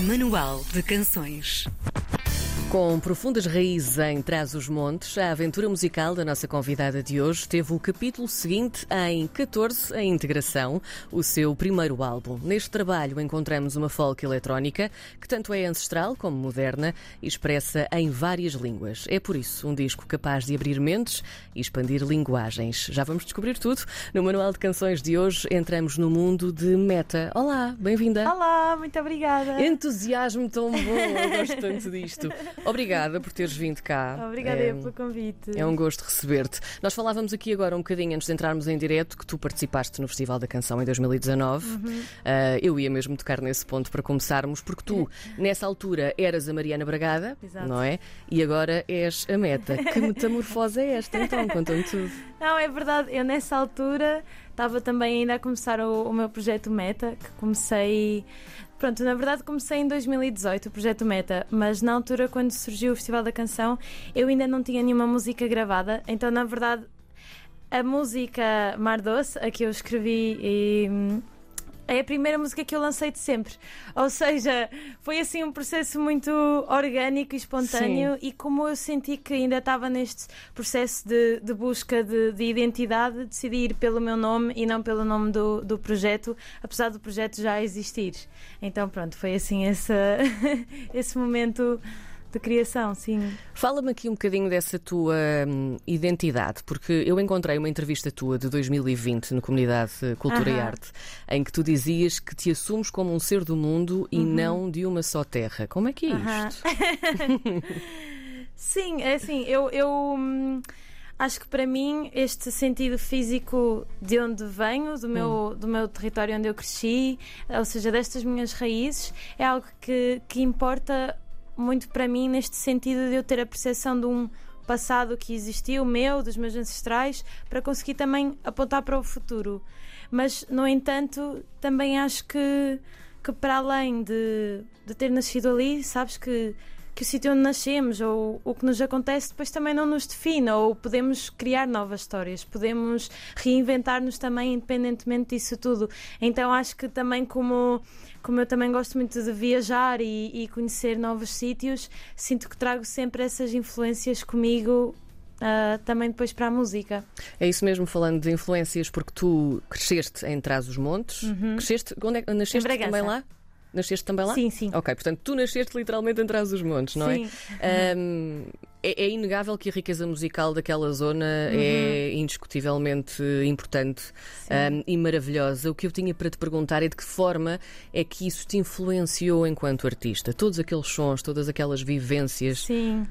Manual de Canções. Com profundas raízes em Trás-os-Montes, a aventura musical da nossa convidada de hoje teve o capítulo seguinte em 14, a integração, o seu primeiro álbum. Neste trabalho encontramos uma folk eletrónica que tanto é ancestral como moderna e expressa em várias línguas. É por isso um disco capaz de abrir mentes e expandir linguagens. Já vamos descobrir tudo. No Manual de Canções de hoje entramos no mundo de Meta. Olá, bem-vinda. Olá, muito obrigada. Entusiasmo tão bom, eu gosto tanto disto. Obrigada por teres vindo cá. Obrigada é, pelo convite. É um gosto receber-te. Nós falávamos aqui agora um bocadinho antes de entrarmos em direto que tu participaste no Festival da Canção em 2019. Uhum. Uh, eu ia mesmo tocar nesse ponto para começarmos, porque tu, nessa altura, eras a Mariana Bragada, Exato. não é? E agora és a Meta. Que metamorfose é esta então? Conta-me tudo. Não, é verdade. Eu nessa altura estava também ainda a começar o, o meu projeto Meta, que comecei Pronto, na verdade comecei em 2018 o projeto Meta, mas na altura quando surgiu o Festival da Canção eu ainda não tinha nenhuma música gravada, então na verdade a música Mar Doce, a que eu escrevi e é a primeira música que eu lancei de sempre. Ou seja, foi assim um processo muito orgânico e espontâneo. Sim. E como eu senti que ainda estava neste processo de, de busca de, de, identidade, decidi ir pelo meu nome e não pelo nome do, do projeto, apesar do projeto já existir. Então, pronto, foi assim esse, esse momento de criação, sim. Fala-me aqui um bocadinho dessa tua hum, identidade, porque eu encontrei uma entrevista tua de 2020 no Comunidade Cultura e Arte, em que tu dizias que te assumes como um ser do mundo e uh uhum. não de uma só terra. Como é que é isto? sim, é assim, eu. eu hum, acho que para mim este sentido físico de onde venho, do meu, hum. do meu território onde eu cresci, ou seja, destas minhas raízes, é algo que, que importa muito para mim neste sentido de eu ter a percepção de um passado que existiu, meu, dos meus ancestrais, para conseguir também apontar para o futuro. Mas, no entanto, também acho que, que para além de, de ter nascido ali, sabes que que o sítio onde nascemos ou o que nos acontece depois também não nos define, ou podemos criar novas histórias, podemos reinventar-nos também independentemente disso tudo. Então acho que também como como eu também gosto muito de viajar e, e conhecer novos sítios, sinto que trago sempre essas influências comigo Uh, também depois para a música. É isso mesmo, falando de influências, porque tu cresceste em Trás-os-Montes. Uhum. Cresceste, onde é, nasceste também lá? Nasceste também lá? Sim, sim. Ok, portanto, tu nasceste literalmente em trás dos montes, não sim. é? Um, é, é, inegável que a riqueza musical daquela zona uhum. é indiscutivelmente importante um, e maravilhosa. O que eu tinha para te perguntar é de que forma é que isso te influenciou enquanto artista? Todos aqueles sons, todas aquelas vivências. Sim.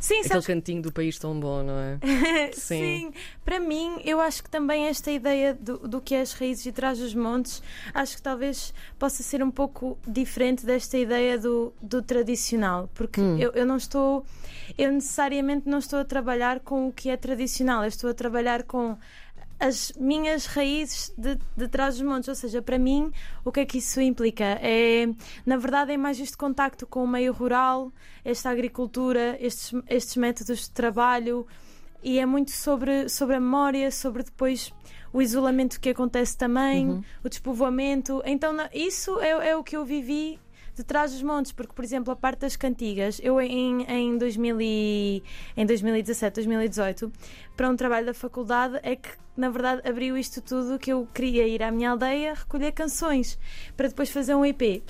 Sim, Aquele sabes... cantinho do país tão bom, não é? Sim. Sim. Para mim, eu acho que também esta ideia do, do que é as raízes e trás dos montes, acho que talvez possa ser um pouco diferente desta ideia do, do tradicional, porque hum. eu, eu não estou, eu necessariamente não estou a trabalhar com o que é tradicional, eu estou a trabalhar com as minhas raízes de, de trás dos montes. Ou seja, para mim, o que é que isso implica? É, na verdade, é mais este contacto com o meio rural, esta agricultura, estes, estes métodos de trabalho e é muito sobre, sobre a memória, sobre depois o isolamento que acontece também, uhum. o despovoamento. Então, isso é, é o que eu vivi de trás dos montes, porque, por exemplo, a parte das cantigas, eu em, em, 2000 e, em 2017, 2018, para um trabalho da faculdade, é que na verdade abriu isto tudo que eu queria ir à minha aldeia recolher canções para depois fazer um EP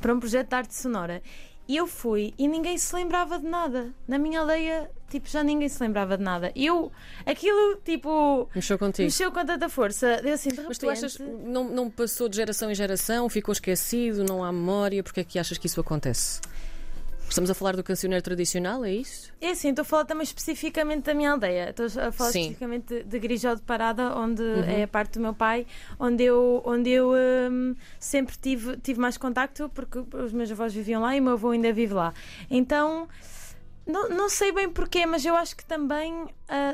para um projeto de arte sonora. E eu fui e ninguém se lembrava de nada. Na minha aldeia, tipo, já ninguém se lembrava de nada. E eu, aquilo, tipo. Mexeu contigo. Mexeu com tanta força. Deu assim, de Mas tu achas não, não passou de geração em geração, ficou esquecido, não há memória? Porque é que achas que isso acontece? Estamos a falar do cancioneiro tradicional, é isso? É sim, estou a falar também especificamente da minha aldeia. Estou a falar sim. especificamente de, de Grijó de Parada, onde uhum. é a parte do meu pai, onde eu, onde eu um, sempre tive, tive mais contacto, porque os meus avós viviam lá e o meu avô ainda vive lá. Então. Não, não sei bem porquê, mas eu acho que também uh,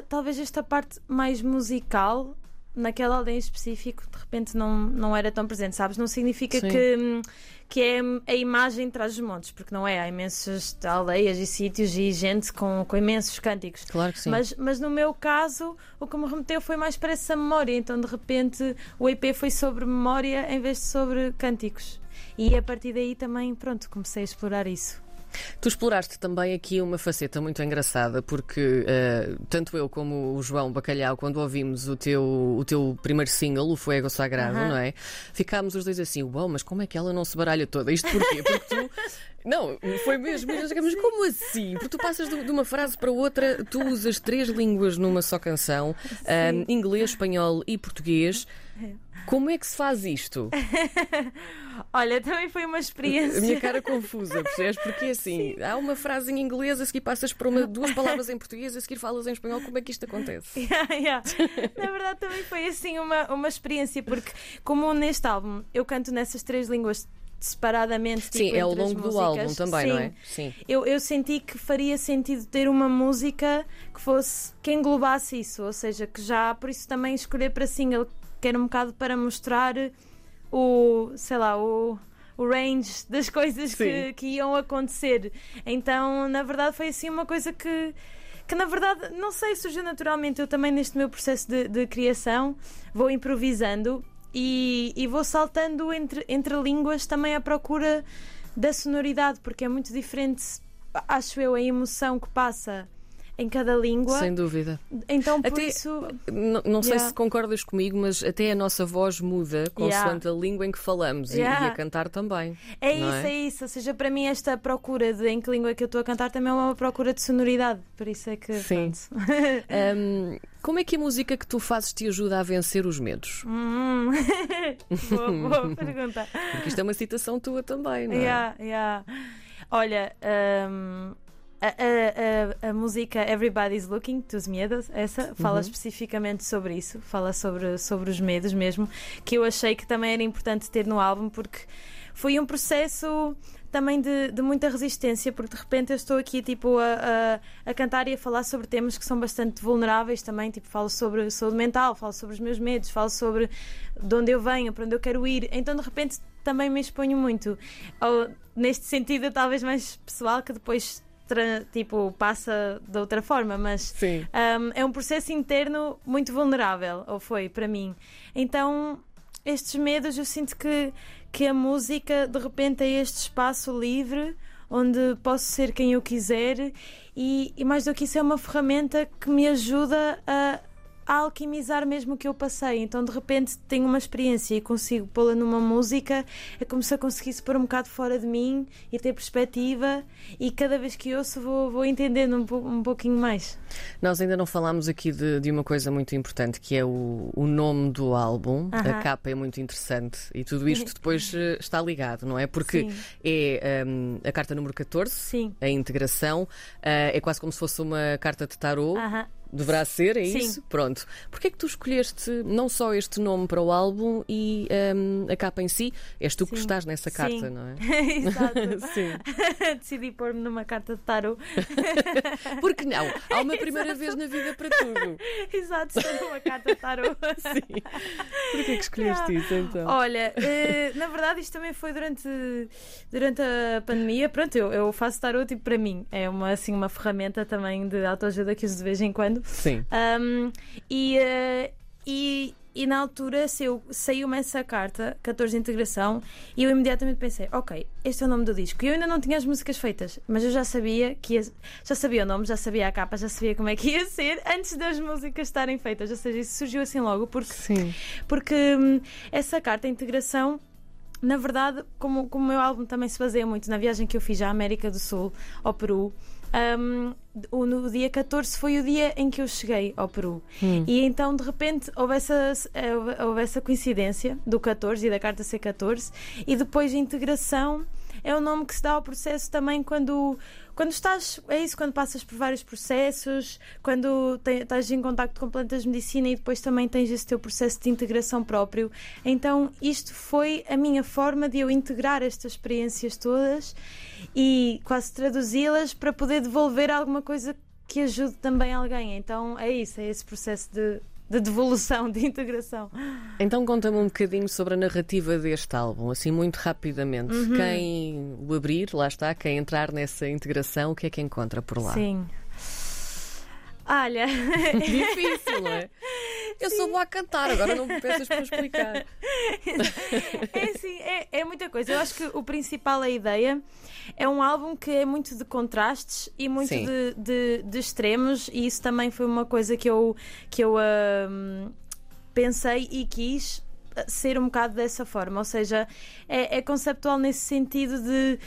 talvez esta parte mais musical naquela aldeia em específico de repente não, não era tão presente, sabes? Não significa que, hum, que é a imagem traz os montes, porque não é. Há imensas aldeias e sítios e gente com, com imensos cânticos. Claro que sim. Mas, mas no meu caso, o que me remeteu foi mais para essa memória. Então, de repente, o EP foi sobre memória em vez de sobre cânticos. E a partir daí também, pronto, comecei a explorar isso. Tu exploraste também aqui uma faceta muito engraçada, porque uh, tanto eu como o João Bacalhau, quando ouvimos o teu, o teu primeiro single, o Fuego Sagrado, não é? Ficámos os dois assim, uau, mas como é que ela não se baralha toda? Isto porquê? Porque tu. Não, foi mesmo. Mas como assim? Porque tu passas de, de uma frase para outra, tu usas três línguas numa só canção: um, inglês, espanhol e português. Como é que se faz isto? Olha, também foi uma experiência. A minha cara confusa, percebes? Porque assim, Sim. há uma frase em inglês, a seguir passas para uma, duas palavras em português, a seguir falas em espanhol. Como é que isto acontece? Yeah, yeah. Na verdade, também foi assim uma, uma experiência, porque como neste álbum eu canto nessas três línguas separadamente. Tipo, Sim, é ao longo do álbum também, Sim. não é? Sim. Eu, eu senti que faria sentido ter uma música que fosse que englobasse isso, ou seja, que já por isso também escolher para single, que era um bocado para mostrar o, sei lá, o, o range das coisas que, que iam acontecer. Então, na verdade, foi assim uma coisa que que na verdade, não sei, surgiu naturalmente. Eu também, neste meu processo de, de criação, vou improvisando e, e, vou saltando entre, entre línguas também à procura da sonoridade, porque é muito diferente, acho eu, a emoção que passa em cada língua. Sem dúvida. Então, por até, isso. Não, não sei yeah. se concordas comigo, mas até a nossa voz muda consoante yeah. a língua em que falamos yeah. e, e, a cantar também. É isso, é? é? isso. Ou seja, para mim, esta procura de em que língua é que eu estou a cantar também é uma procura de sonoridade. Por isso é que. Sim. um, como é que a música que tu fazes te ajuda a vencer os medos? Hum. boa, boa pergunta. Porque isto é uma citação tua também, não é? Yeah, yeah. Olha, um, a, a, a, a, música Everybody's Looking, dos medos, essa, fala uhum. especificamente sobre isso, fala sobre, sobre os medos mesmo, que eu achei que também era importante ter no álbum, porque foi um processo também de, de muita resistência, porque de repente eu estou aqui tipo, a, a, cantar e a falar sobre temas que são bastante vulneráveis também, tipo, falo sobre saúde mental, falo sobre os meus medos, falo sobre de onde eu venho, para onde eu quero ir, então de repente também me exponho muito. Ou, neste sentido, talvez mais pessoal, que depois tipo, passa de outra forma, mas um, é um processo interno muito vulnerável, ou foi para mim. Então, estes medos, eu sinto que, que a música de repente é este espaço livre onde posso ser quem eu quiser e, e mais do que isso é uma ferramenta que me ajuda a a alquimizar mesmo o que eu passei. Então, de repente, tenho uma experiência e consigo pô-la numa música. É como se eu conseguisse pôr um bocado fora de mim e ter perspectiva. E cada vez que ouço, vou, vou entendendo um, um pouquinho mais. Nós ainda não falámos aqui de, de uma coisa muito importante que é o, o nome do álbum. Uh -huh. A capa é muito interessante e tudo isto depois eh, está ligado, não é? Porque Sim. é um, a carta número 14, Sim. a integração, uh, é quase como se fosse uma carta de tarot. Uh -huh. Deverá ser, é Sim. isso? Pronto. Porquê é que tu escolheste não só este nome para o álbum e um, a capa em si? És tu Sim. que estás nessa carta, Sim. não é? Exato. Sim. Decidi pôr-me numa carta de tarot. Porque não? Há uma primeira vez na vida para tudo. Exato, estou numa carta de tarot. Sim. Porquê é que escolheste isso então? Olha, uh, na verdade isto também foi durante, durante a pandemia. Pronto, eu, eu faço tarot tipo para mim. É uma, assim, uma ferramenta também de autoajuda que uso de vez em quando. Sim. Um, e, uh, e, e na altura saiu-me essa carta, 14 de integração, e eu imediatamente pensei: ok, este é o nome do disco. E eu ainda não tinha as músicas feitas, mas eu já sabia que ia, já sabia o nome, já sabia a capa, já sabia como é que ia ser antes das músicas estarem feitas. Ou seja, isso surgiu assim logo, porque, Sim. porque hum, essa carta, a integração. Na verdade, como, como o meu álbum também se baseia muito na viagem que eu fiz à América do Sul, ao Peru, um, no dia 14 foi o dia em que eu cheguei ao Peru. Hum. E então, de repente, houve essa, houve essa coincidência do 14 e da carta C14, e depois a integração é o nome que se dá ao processo também quando, quando estás, é isso, quando passas por vários processos, quando te, estás em contacto com plantas de medicina e depois também tens esse teu processo de integração próprio. Então, isto foi a minha forma de eu integrar estas experiências todas e quase traduzi-las para poder devolver alguma coisa que ajude também alguém. Então, é isso, é esse processo de de devolução, de integração. Então conta-me um bocadinho sobre a narrativa deste álbum, assim muito rapidamente. Uhum. Quem o abrir, lá está, quem entrar nessa integração, o que é que encontra por lá? Sim. Olha. Difícil, é? Eu sou boa a cantar, agora não me peças para explicar. é assim, é, é muita coisa. Eu acho que o principal, a ideia, é um álbum que é muito de contrastes e muito de, de, de, extremos, e isso também foi uma coisa que eu, que eu uh, pensei e quis ser um bocado dessa forma, ou seja, é, é conceptual nesse sentido de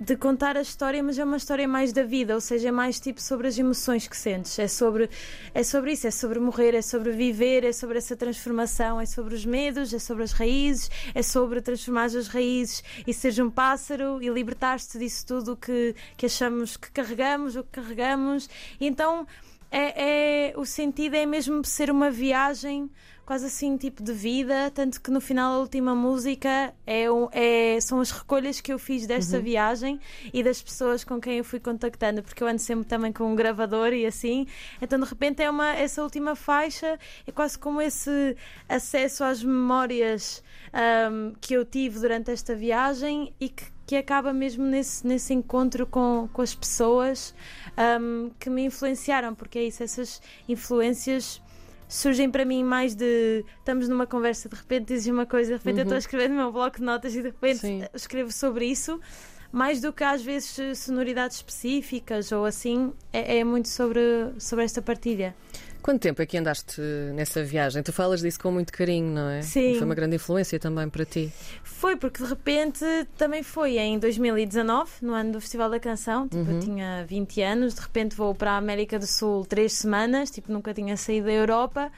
de contar a história, mas é uma história mais da vida, ou seja, é mais tipo sobre as emoções que sentes. É sobre, é sobre isso, é sobre morrer, é sobre viver, é sobre essa transformação, é sobre os medos, é sobre as raízes, é sobre transformar as raízes e seres um pássaro e libertar-te disso tudo que, que achamos que carregamos, o que carregamos. Então é, é, o sentido é mesmo ser uma viagem quase assim tipo de vida, tanto que no final a última música é, é são as recolhas que eu fiz desta uhum. viagem e das pessoas com quem eu fui contactando, porque eu ando sempre também com um gravador e assim, então de repente é uma essa última faixa é quase como esse acesso às memórias um, que eu tive durante esta viagem e que que acaba mesmo nesse, nesse encontro com, com as pessoas um, que me influenciaram, porque é isso, essas influências surgem para mim mais de estamos numa conversa, de repente dizes uma coisa, de repente uhum. eu estou a uhum. escrever no meu bloco de notas e de repente Sim. escrevo sobre isso, mais do que às vezes sonoridades específicas ou assim, é, é muito sobre, sobre esta partilha. Quanto tempo é que andaste nessa viagem? Tu falas disso com muito carinho, não é? Sim. Foi uma grande influência também para ti. Foi, porque de repente também foi em 2019, no ano do Festival da Canção. Tipo, uhum. eu tinha 20 anos, de repente vou para a América do Sul três semanas, tipo, nunca tinha saído da Europa.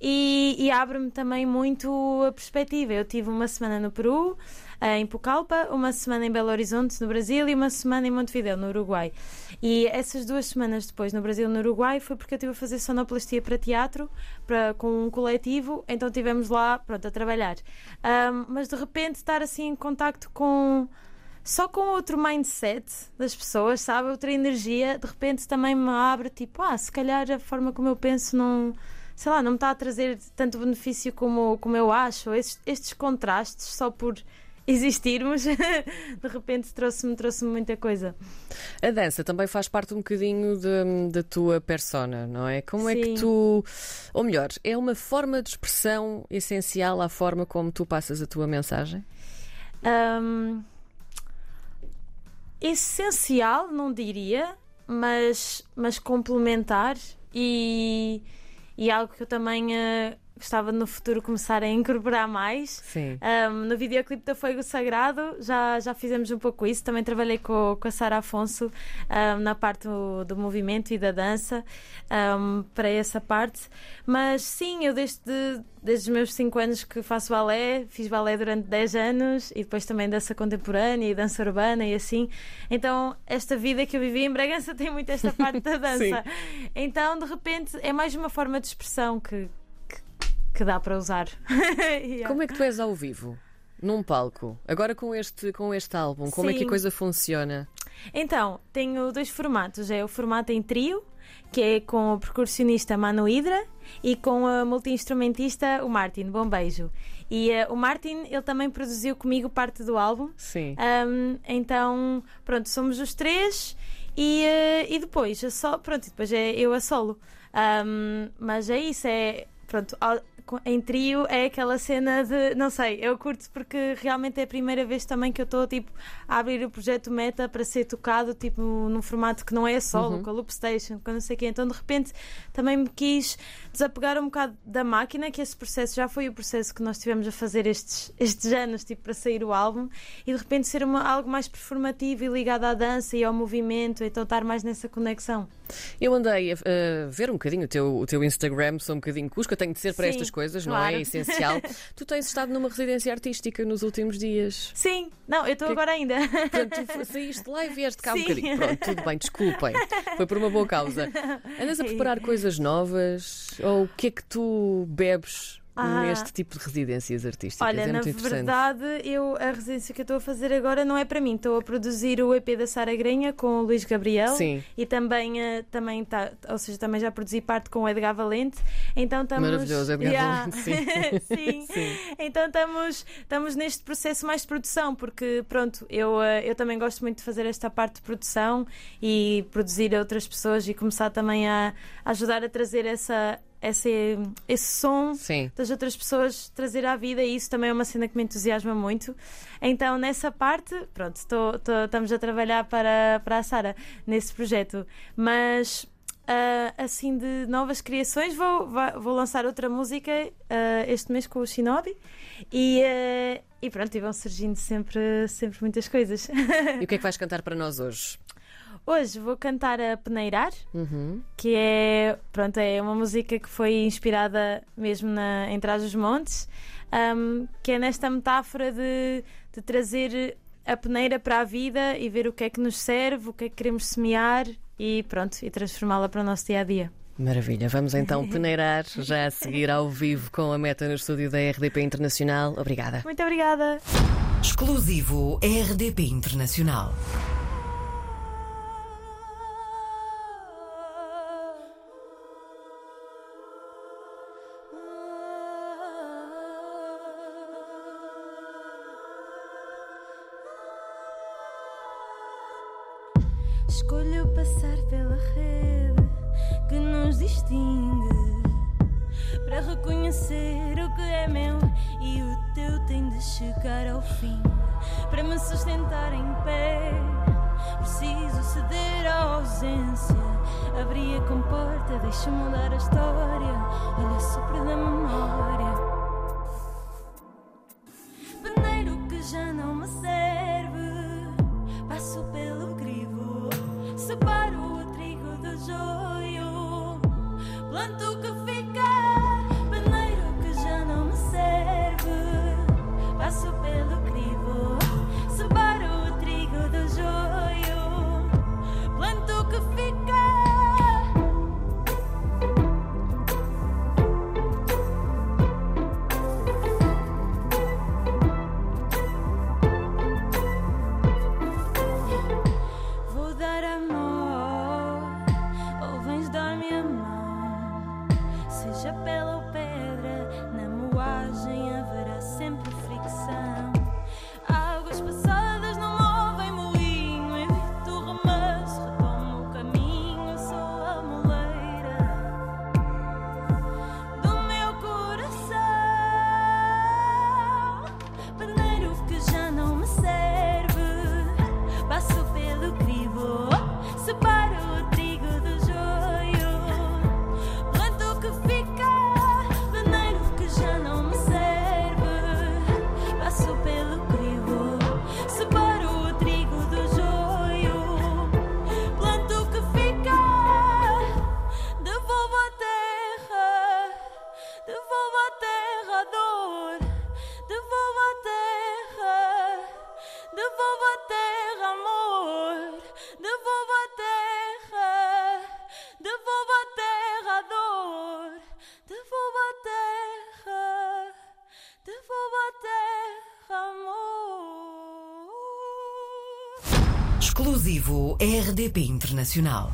E, e abre-me também muito a perspectiva. Eu tive uma semana no Peru, em Pucallpa, uma semana em Belo Horizonte, no Brasil, e uma semana em Montevideo, no Uruguai. E essas duas semanas depois, no Brasil e no Uruguai, foi porque eu estive a fazer sonoplastia para teatro, para, com um coletivo, então estivemos lá, pronto, a trabalhar. Um, mas de repente estar assim em contacto com só com outro mindset das pessoas, sabe? Outra energia, de repente também me abre, tipo, ah, se calhar a forma como eu penso não, sei lá, não me está a trazer tanto benefício como, como eu acho. Estes, estes contrastes, só por existirmos, de repente trouxe-me trouxe muita coisa. A dança também faz parte um bocadinho da tua persona, não é? Como Sim. é que tu. Ou melhor, é uma forma de expressão essencial à forma como tu passas a tua mensagem? Um, essencial, não diria, mas, mas complementar e, e algo que eu também. Uh, gostava no futuro começar a incorporar mais. Sim. Um, no videoclipe da Fogo Sagrado já, já fizemos um pouco isso. Também trabalhei com, com a Sara Afonso um, na parte do, do, movimento e da dança um, para essa parte. Mas sim, eu desde, desde os meus 5 anos que faço balé, fiz balé durante 10 anos e depois também dança contemporânea e dança urbana e assim. Então, esta vida que eu vivi em Bragança tem muito esta parte da dança. então, de repente, é mais uma forma de expressão que que dá para usar. yeah. Como é que tu és ao vivo? Num palco, agora com este, com este álbum, como Sim. é que a coisa funciona? Então, tenho dois formatos: é o formato em trio, que é com o percussionista Manu Hidra e com a multi-instrumentista o Martin. Bom beijo. E uh, o Martin, ele também produziu comigo parte do álbum. Sim. Um, então, pronto, somos os três e, uh, e depois, só, pronto, depois é eu a solo. Um, mas é isso, é pronto, em trio é aquela cena de. Não sei, eu curto porque realmente é a primeira vez também que eu estou tipo, a abrir o projeto Meta para ser tocado tipo, num formato que não é solo, uhum. com a Loop Station, com não sei o quê. Então de repente também me quis desapegar um bocado da máquina, que esse processo já foi o processo que nós tivemos a fazer estes, estes anos tipo, para sair o álbum, e de repente ser uma, algo mais performativo e ligado à dança e ao movimento, então estar mais nessa conexão. Eu andei a, a ver um bocadinho o teu, o teu Instagram, sou um bocadinho cusco, eu tenho de ser para Sim. estas coisas coisas, claro. não é? é essencial. tu tens estado numa residência artística nos últimos dias. Sim, não, eu estou que... agora ainda. Portanto, tu saíste lá e vieste cá Sim. um bocadinho. Pronto, tudo bem, desculpem. Foi por uma boa causa. Andas a preparar coisas novas? Ou o que é que tu bebes ah. neste tipo de residências artísticas. Olha, é na verdade, eu, a residência que eu estou a fazer agora não é para mim. Estou a produzir o EP da Sara Grenha com o Luís Gabriel Sim. e também, uh, também tá, ou seja, também já produzi parte com o Edgar Valente. Então estamos. Maravilhoso, Edgar yeah. Valente, sim. sim. sim. Então estamos, estamos neste processo mais de produção, porque pronto, eu, uh, eu também gosto muito de fazer esta parte de produção e produzir a outras pessoas e começar também a, a ajudar a trazer essa esse, esse som Sim. das outras pessoas trazer à vida e isso também é uma cena que me entusiasma muito. Então, nessa parte, pronto, estou- estou- estamos a trabalhar para, para a Sara nesse projeto. Mas ah, assim de novas criações, vou, vou lançar outra música ah, este mês com o Shinobi e, ah, e pronto, e vão surgindo sempre, sempre muitas coisas. E o que é que vais cantar para nós hoje? Hoje vou cantar a Peneirar. Uhum. que é, pronto, é uma música que foi inspirada mesmo na, em Trás os Montes, um, que é nesta metáfora de, de trazer a peneira para a vida e ver o que é que nos serve, o que é que queremos semear e pronto, e transformá-la para o nosso dia a dia. Maravilha, vamos então peneirar já a seguir ao vivo com a meta no estúdio da RDP Internacional. Obrigada. Muito obrigada! Exclusivo RDP Internacional. Para reconhecer o que é meu e o teu tem de chegar ao fim. Para me sustentar em pé, preciso ceder à ausência. Abri a comporta, deixa mudar a história. Olha, sopro da memória. RDP Internacional.